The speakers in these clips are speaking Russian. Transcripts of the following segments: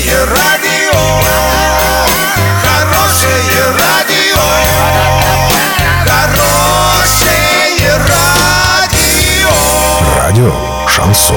Хорошее радио, хорошее радио, хорошее радио. Радио Шансон.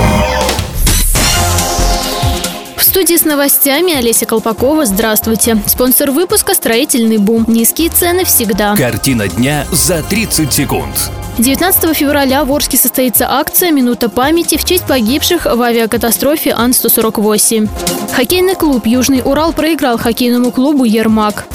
В студии с новостями Олеся Колпакова. Здравствуйте. Спонсор выпуска «Строительный бум». Низкие цены всегда. Картина дня за 30 секунд. 19 февраля в Орске состоится акция «Минута памяти» в честь погибших в авиакатастрофе Ан-148. Хоккейный клуб «Южный Урал» проиграл хоккейному клубу «Ермак».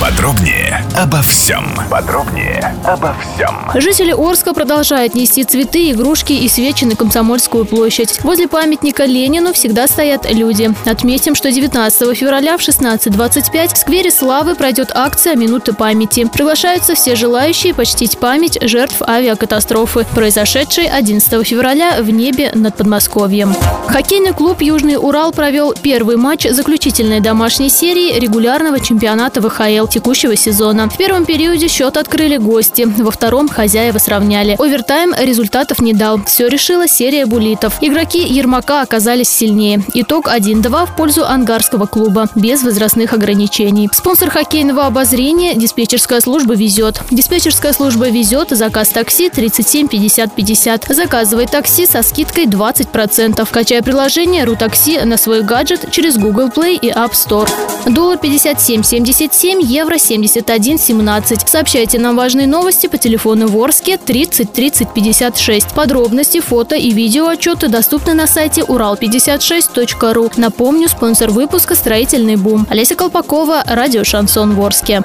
Подробнее обо всем. Подробнее обо всем. Жители Орска продолжают нести цветы, игрушки и свечи на Комсомольскую площадь. Возле памятника Ленину всегда стоят люди. Отметим, что 19 февраля в 16.25 в сквере Славы пройдет акция «Минуты памяти». Приглашаются все желающие почтить память жертв авиакатастрофы, произошедшей 11 февраля в небе над Подмосковьем. Хоккейный клуб «Южный Урал» провел первый матч заключительной домашней серии регулярного чемпионата ВХЛ текущего сезона. В первом периоде счет открыли гости, во втором хозяева сравняли. Овертайм результатов не дал. Все решила серия булитов. Игроки Ермака оказались сильнее. Итог 1-2 в пользу ангарского клуба, без возрастных ограничений. Спонсор хоккейного обозрения – диспетчерская служба «Везет». Диспетчерская служба «Везет» заказ такси 37 50 50. Заказывай такси со скидкой 20%. Качай приложение «Рутакси» на свой гаджет через Google Play и App Store. Доллар 57,77, евро 71,17. Сообщайте нам важные новости по телефону Ворске 30 30 56. Подробности, фото и видео отчеты доступны на сайте урал56.ру. Напомню, спонсор выпуска «Строительный бум». Олеся Колпакова, радио «Шансон Ворске».